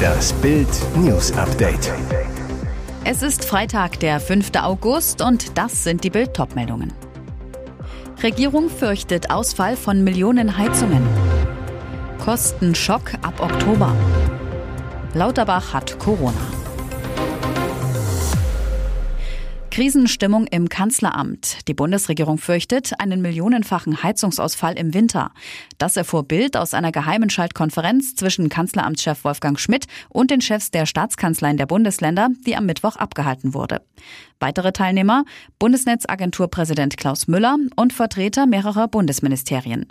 Das Bild News Update. Es ist Freitag, der 5. August und das sind die Bild meldungen Regierung fürchtet Ausfall von Millionen Heizungen. Kostenschock ab Oktober. Lauterbach hat Corona. Krisenstimmung im Kanzleramt. Die Bundesregierung fürchtet einen millionenfachen Heizungsausfall im Winter. Das erfuhr Bild aus einer geheimen Schaltkonferenz zwischen Kanzleramtschef Wolfgang Schmidt und den Chefs der Staatskanzleien der Bundesländer, die am Mittwoch abgehalten wurde. Weitere Teilnehmer Bundesnetzagenturpräsident Klaus Müller und Vertreter mehrerer Bundesministerien.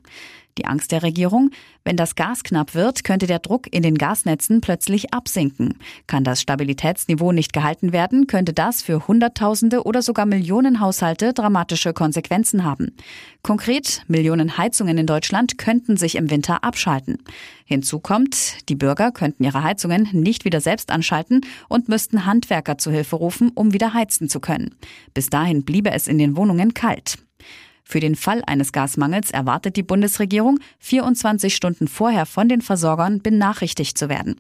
Die Angst der Regierung, wenn das Gas knapp wird, könnte der Druck in den Gasnetzen plötzlich absinken. Kann das Stabilitätsniveau nicht gehalten werden, könnte das für Hunderttausende oder sogar Millionen Haushalte dramatische Konsequenzen haben. Konkret, Millionen Heizungen in Deutschland könnten sich im Winter abschalten. Hinzu kommt, die Bürger könnten ihre Heizungen nicht wieder selbst anschalten und müssten Handwerker zu Hilfe rufen, um wieder heizen zu können. Bis dahin bliebe es in den Wohnungen kalt. Für den Fall eines Gasmangels erwartet die Bundesregierung, 24 Stunden vorher von den Versorgern benachrichtigt zu werden.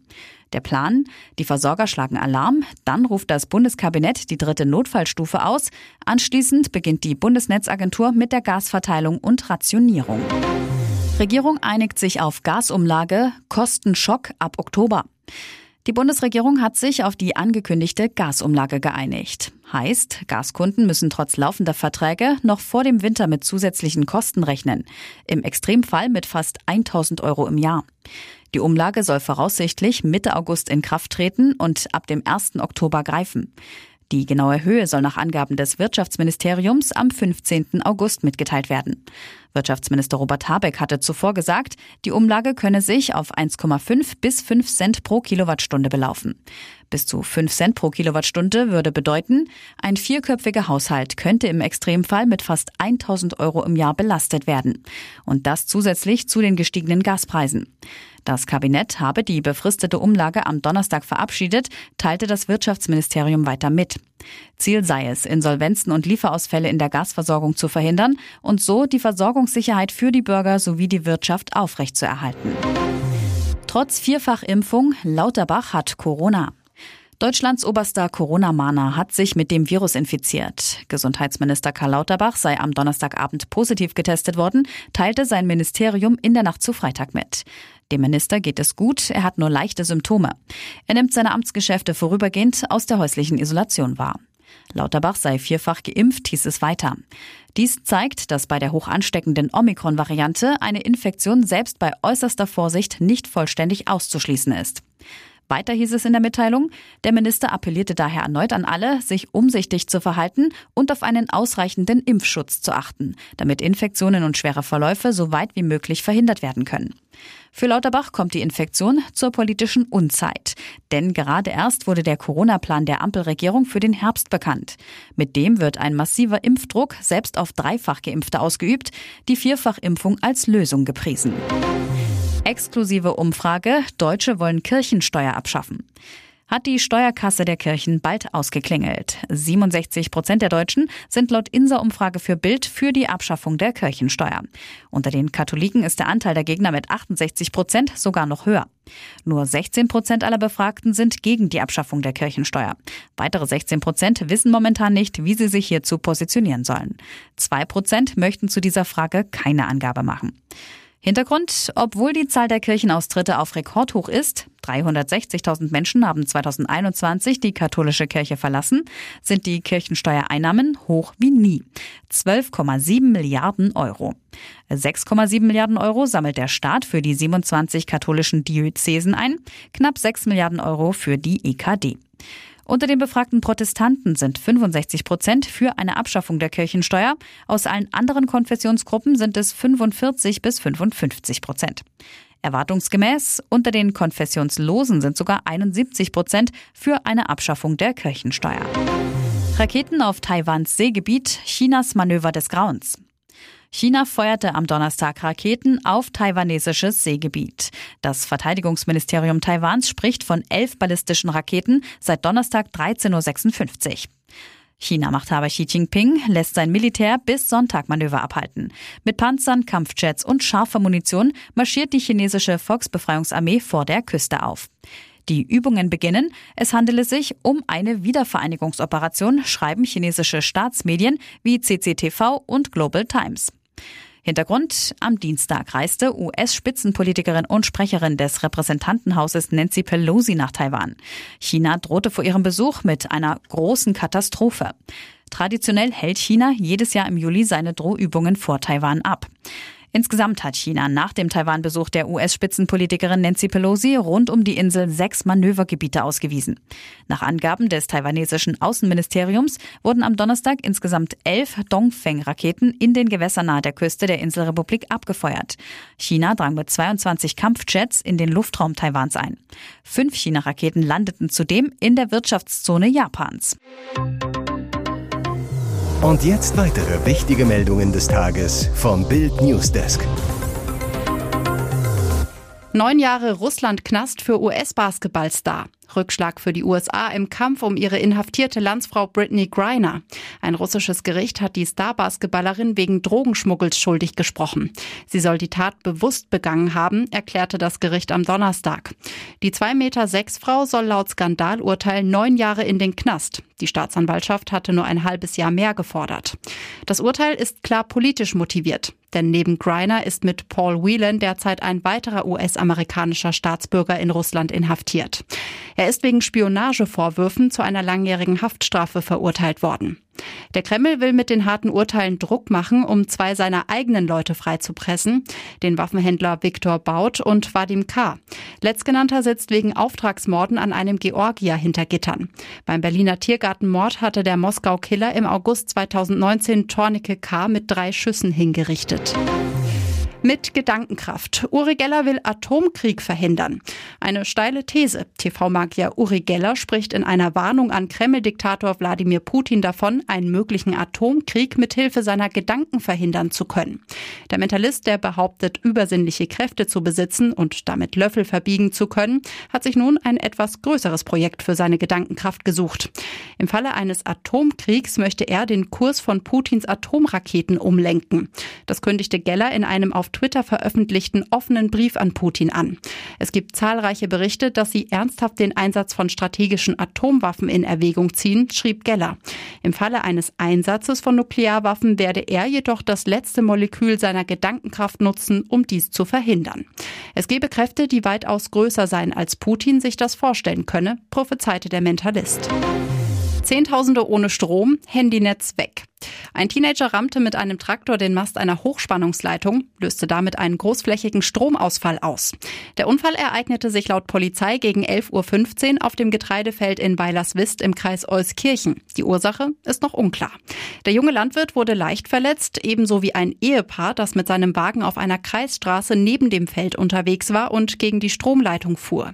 Der Plan? Die Versorger schlagen Alarm, dann ruft das Bundeskabinett die dritte Notfallstufe aus, anschließend beginnt die Bundesnetzagentur mit der Gasverteilung und Rationierung. Regierung einigt sich auf Gasumlage, Kostenschock ab Oktober. Die Bundesregierung hat sich auf die angekündigte Gasumlage geeinigt. Heißt, Gaskunden müssen trotz laufender Verträge noch vor dem Winter mit zusätzlichen Kosten rechnen. Im Extremfall mit fast 1000 Euro im Jahr. Die Umlage soll voraussichtlich Mitte August in Kraft treten und ab dem 1. Oktober greifen. Die genaue Höhe soll nach Angaben des Wirtschaftsministeriums am 15. August mitgeteilt werden. Wirtschaftsminister Robert Habeck hatte zuvor gesagt, die Umlage könne sich auf 1,5 bis 5 Cent pro Kilowattstunde belaufen. Bis zu 5 Cent pro Kilowattstunde würde bedeuten, ein vierköpfiger Haushalt könnte im Extremfall mit fast 1000 Euro im Jahr belastet werden. Und das zusätzlich zu den gestiegenen Gaspreisen. Das Kabinett habe die befristete Umlage am Donnerstag verabschiedet, teilte das Wirtschaftsministerium weiter mit. Ziel sei es, Insolvenzen und Lieferausfälle in der Gasversorgung zu verhindern und so die Versorgungssicherheit für die Bürger sowie die Wirtschaft aufrechtzuerhalten. Trotz Vierfachimpfung, Lauterbach hat Corona. Deutschlands oberster Corona-Mahner hat sich mit dem Virus infiziert. Gesundheitsminister Karl Lauterbach sei am Donnerstagabend positiv getestet worden, teilte sein Ministerium in der Nacht zu Freitag mit. Dem Minister geht es gut, er hat nur leichte Symptome. Er nimmt seine Amtsgeschäfte vorübergehend aus der häuslichen Isolation wahr. Lauterbach sei vierfach geimpft, hieß es weiter. Dies zeigt, dass bei der hoch ansteckenden Omikron-Variante eine Infektion selbst bei äußerster Vorsicht nicht vollständig auszuschließen ist. Weiter hieß es in der Mitteilung, der Minister appellierte daher erneut an alle, sich umsichtig zu verhalten und auf einen ausreichenden Impfschutz zu achten, damit Infektionen und schwere Verläufe so weit wie möglich verhindert werden können. Für Lauterbach kommt die Infektion zur politischen Unzeit. Denn gerade erst wurde der Corona-Plan der Ampelregierung für den Herbst bekannt. Mit dem wird ein massiver Impfdruck selbst auf dreifach Geimpfte ausgeübt, die Vierfachimpfung als Lösung gepriesen. Exklusive Umfrage, Deutsche wollen Kirchensteuer abschaffen. Hat die Steuerkasse der Kirchen bald ausgeklingelt. 67 Prozent der Deutschen sind laut Insa-Umfrage für Bild für die Abschaffung der Kirchensteuer. Unter den Katholiken ist der Anteil der Gegner mit 68 Prozent sogar noch höher. Nur 16 Prozent aller Befragten sind gegen die Abschaffung der Kirchensteuer. Weitere 16 Prozent wissen momentan nicht, wie sie sich hierzu positionieren sollen. Zwei Prozent möchten zu dieser Frage keine Angabe machen. Hintergrund, obwohl die Zahl der Kirchenaustritte auf Rekordhoch ist, 360.000 Menschen haben 2021 die katholische Kirche verlassen, sind die Kirchensteuereinnahmen hoch wie nie. 12,7 Milliarden Euro. 6,7 Milliarden Euro sammelt der Staat für die 27 katholischen Diözesen ein, knapp 6 Milliarden Euro für die EKD. Unter den befragten Protestanten sind 65 Prozent für eine Abschaffung der Kirchensteuer. Aus allen anderen Konfessionsgruppen sind es 45 bis 55 Prozent. Erwartungsgemäß unter den Konfessionslosen sind sogar 71 Prozent für eine Abschaffung der Kirchensteuer. Raketen auf Taiwans Seegebiet, Chinas Manöver des Grauens. China feuerte am Donnerstag Raketen auf taiwanesisches Seegebiet. Das Verteidigungsministerium Taiwans spricht von elf ballistischen Raketen seit Donnerstag 13.56 Uhr. China-Machthaber Xi Jinping lässt sein Militär bis Sonntag Manöver abhalten. Mit Panzern, Kampfjets und scharfer Munition marschiert die chinesische Volksbefreiungsarmee vor der Küste auf. Die Übungen beginnen. Es handele sich um eine Wiedervereinigungsoperation, schreiben chinesische Staatsmedien wie CCTV und Global Times. Hintergrund, am Dienstag reiste US-Spitzenpolitikerin und Sprecherin des Repräsentantenhauses Nancy Pelosi nach Taiwan. China drohte vor ihrem Besuch mit einer großen Katastrophe. Traditionell hält China jedes Jahr im Juli seine Drohübungen vor Taiwan ab. Insgesamt hat China nach dem Taiwan-Besuch der US-Spitzenpolitikerin Nancy Pelosi rund um die Insel sechs Manövergebiete ausgewiesen. Nach Angaben des taiwanesischen Außenministeriums wurden am Donnerstag insgesamt elf Dongfeng-Raketen in den Gewässern nahe der Küste der Inselrepublik abgefeuert. China drang mit 22 Kampfjets in den Luftraum Taiwans ein. Fünf China-Raketen landeten zudem in der Wirtschaftszone Japans. Und jetzt weitere wichtige Meldungen des Tages vom Bild Newsdesk. Neun Jahre Russland-Knast für US-Basketballstar. Rückschlag für die USA im Kampf um ihre inhaftierte Landsfrau Britney Griner. Ein russisches Gericht hat die Star-Basketballerin wegen Drogenschmuggels schuldig gesprochen. Sie soll die Tat bewusst begangen haben, erklärte das Gericht am Donnerstag. Die 2,6 Meter sechs Frau soll laut Skandalurteil neun Jahre in den Knast. Die Staatsanwaltschaft hatte nur ein halbes Jahr mehr gefordert. Das Urteil ist klar politisch motiviert. Denn neben Griner ist mit Paul Whelan derzeit ein weiterer US-amerikanischer Staatsbürger in Russland inhaftiert. Er ist wegen Spionagevorwürfen zu einer langjährigen Haftstrafe verurteilt worden. Der Kreml will mit den harten Urteilen Druck machen, um zwei seiner eigenen Leute freizupressen, den Waffenhändler Viktor Baut und Vadim K. Letztgenannter sitzt wegen Auftragsmorden an einem Georgier hinter Gittern. Beim Berliner Tiergartenmord hatte der Moskau-Killer im August 2019 Tornike K. mit drei Schüssen hingerichtet. Mit Gedankenkraft. Uri Geller will Atomkrieg verhindern. Eine steile These. TV-Magier Uri Geller spricht in einer Warnung an Kreml-Diktator Wladimir Putin davon, einen möglichen Atomkrieg mithilfe seiner Gedanken verhindern zu können. Der Mentalist, der behauptet, übersinnliche Kräfte zu besitzen und damit Löffel verbiegen zu können, hat sich nun ein etwas größeres Projekt für seine Gedankenkraft gesucht. Im Falle eines Atomkriegs möchte er den Kurs von Putins Atomraketen umlenken. Das kündigte Geller in einem auf Twitter veröffentlichten offenen Brief an Putin an. Es gibt zahlreiche Berichte, dass sie ernsthaft den Einsatz von strategischen Atomwaffen in Erwägung ziehen, schrieb Geller. Im Falle eines Einsatzes von Nuklearwaffen werde er jedoch das letzte Molekül seiner Gedankenkraft nutzen, um dies zu verhindern. Es gebe Kräfte, die weitaus größer seien, als Putin sich das vorstellen könne, prophezeite der Mentalist. Zehntausende ohne Strom, Handynetz weg. Ein Teenager rammte mit einem Traktor den Mast einer Hochspannungsleitung, löste damit einen großflächigen Stromausfall aus. Der Unfall ereignete sich laut Polizei gegen 11.15 Uhr auf dem Getreidefeld in Weilerswist im Kreis Euskirchen. Die Ursache ist noch unklar. Der junge Landwirt wurde leicht verletzt, ebenso wie ein Ehepaar, das mit seinem Wagen auf einer Kreisstraße neben dem Feld unterwegs war und gegen die Stromleitung fuhr.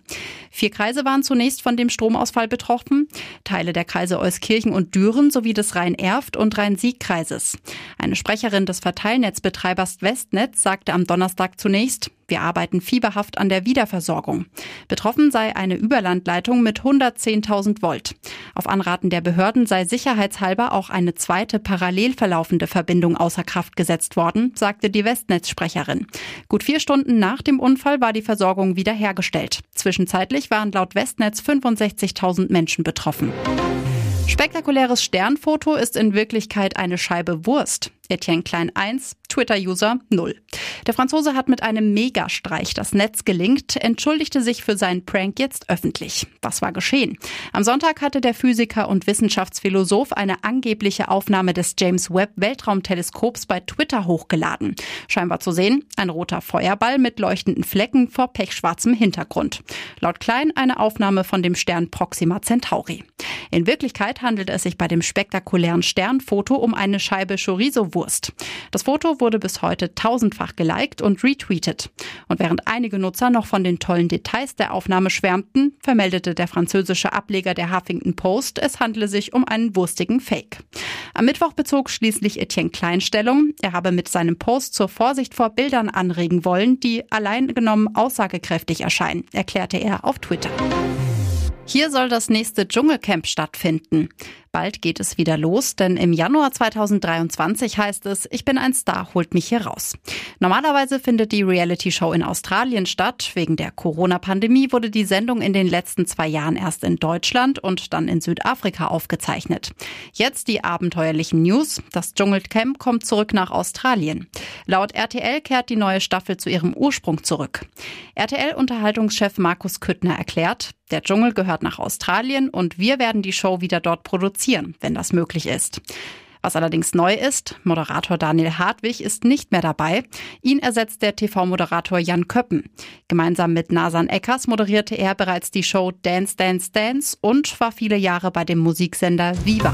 Vier Kreise waren zunächst von dem Stromausfall betroffen. Teile der Kreise Euskirchen und Düren sowie des Rhein-Erft und Rhein-Sieg-Kreises. Eine Sprecherin des Verteilnetzbetreibers Westnetz sagte am Donnerstag zunächst, wir arbeiten fieberhaft an der Wiederversorgung. Betroffen sei eine Überlandleitung mit 110.000 Volt. Auf Anraten der Behörden sei sicherheitshalber auch eine zweite parallel verlaufende Verbindung außer Kraft gesetzt worden, sagte die Westnetz-Sprecherin. Gut vier Stunden nach dem Unfall war die Versorgung wiederhergestellt. Zwischenzeitlich waren laut Westnetz 65.000 Menschen betroffen. Spektakuläres Sternfoto ist in Wirklichkeit eine Scheibe Wurst. Etienne Klein 1, Twitter-User 0. Der Franzose hat mit einem Megastreich das Netz gelingt, entschuldigte sich für seinen Prank jetzt öffentlich. Was war geschehen? Am Sonntag hatte der Physiker und Wissenschaftsphilosoph eine angebliche Aufnahme des James Webb Weltraumteleskops bei Twitter hochgeladen. Scheinbar zu sehen, ein roter Feuerball mit leuchtenden Flecken vor pechschwarzem Hintergrund. Laut Klein eine Aufnahme von dem Stern Proxima Centauri. In Wirklichkeit handelt es sich bei dem spektakulären Sternfoto um eine Scheibe Chorizo-Wurst. Das Foto wurde bis heute tausendfach geliked und retweetet. Und während einige Nutzer noch von den tollen Details der Aufnahme schwärmten, vermeldete der französische Ableger der Huffington Post, es handele sich um einen wurstigen Fake. Am Mittwoch bezog schließlich Etienne Kleinstellung. Er habe mit seinem Post zur Vorsicht vor Bildern anregen wollen, die allein genommen aussagekräftig erscheinen, erklärte er auf Twitter. Hier soll das nächste Dschungelcamp stattfinden. Bald geht es wieder los, denn im Januar 2023 heißt es, ich bin ein Star, holt mich hier raus. Normalerweise findet die Reality-Show in Australien statt. Wegen der Corona-Pandemie wurde die Sendung in den letzten zwei Jahren erst in Deutschland und dann in Südafrika aufgezeichnet. Jetzt die abenteuerlichen News. Das Dschungelcamp kommt zurück nach Australien. Laut RTL kehrt die neue Staffel zu ihrem Ursprung zurück. RTL-Unterhaltungschef Markus Küttner erklärt, der Dschungel gehört nach Australien und wir werden die Show wieder dort produzieren, wenn das möglich ist. Was allerdings neu ist, Moderator Daniel Hartwig ist nicht mehr dabei. Ihn ersetzt der TV-Moderator Jan Köppen. Gemeinsam mit Nasan Eckers moderierte er bereits die Show Dance Dance Dance und war viele Jahre bei dem Musiksender Viva.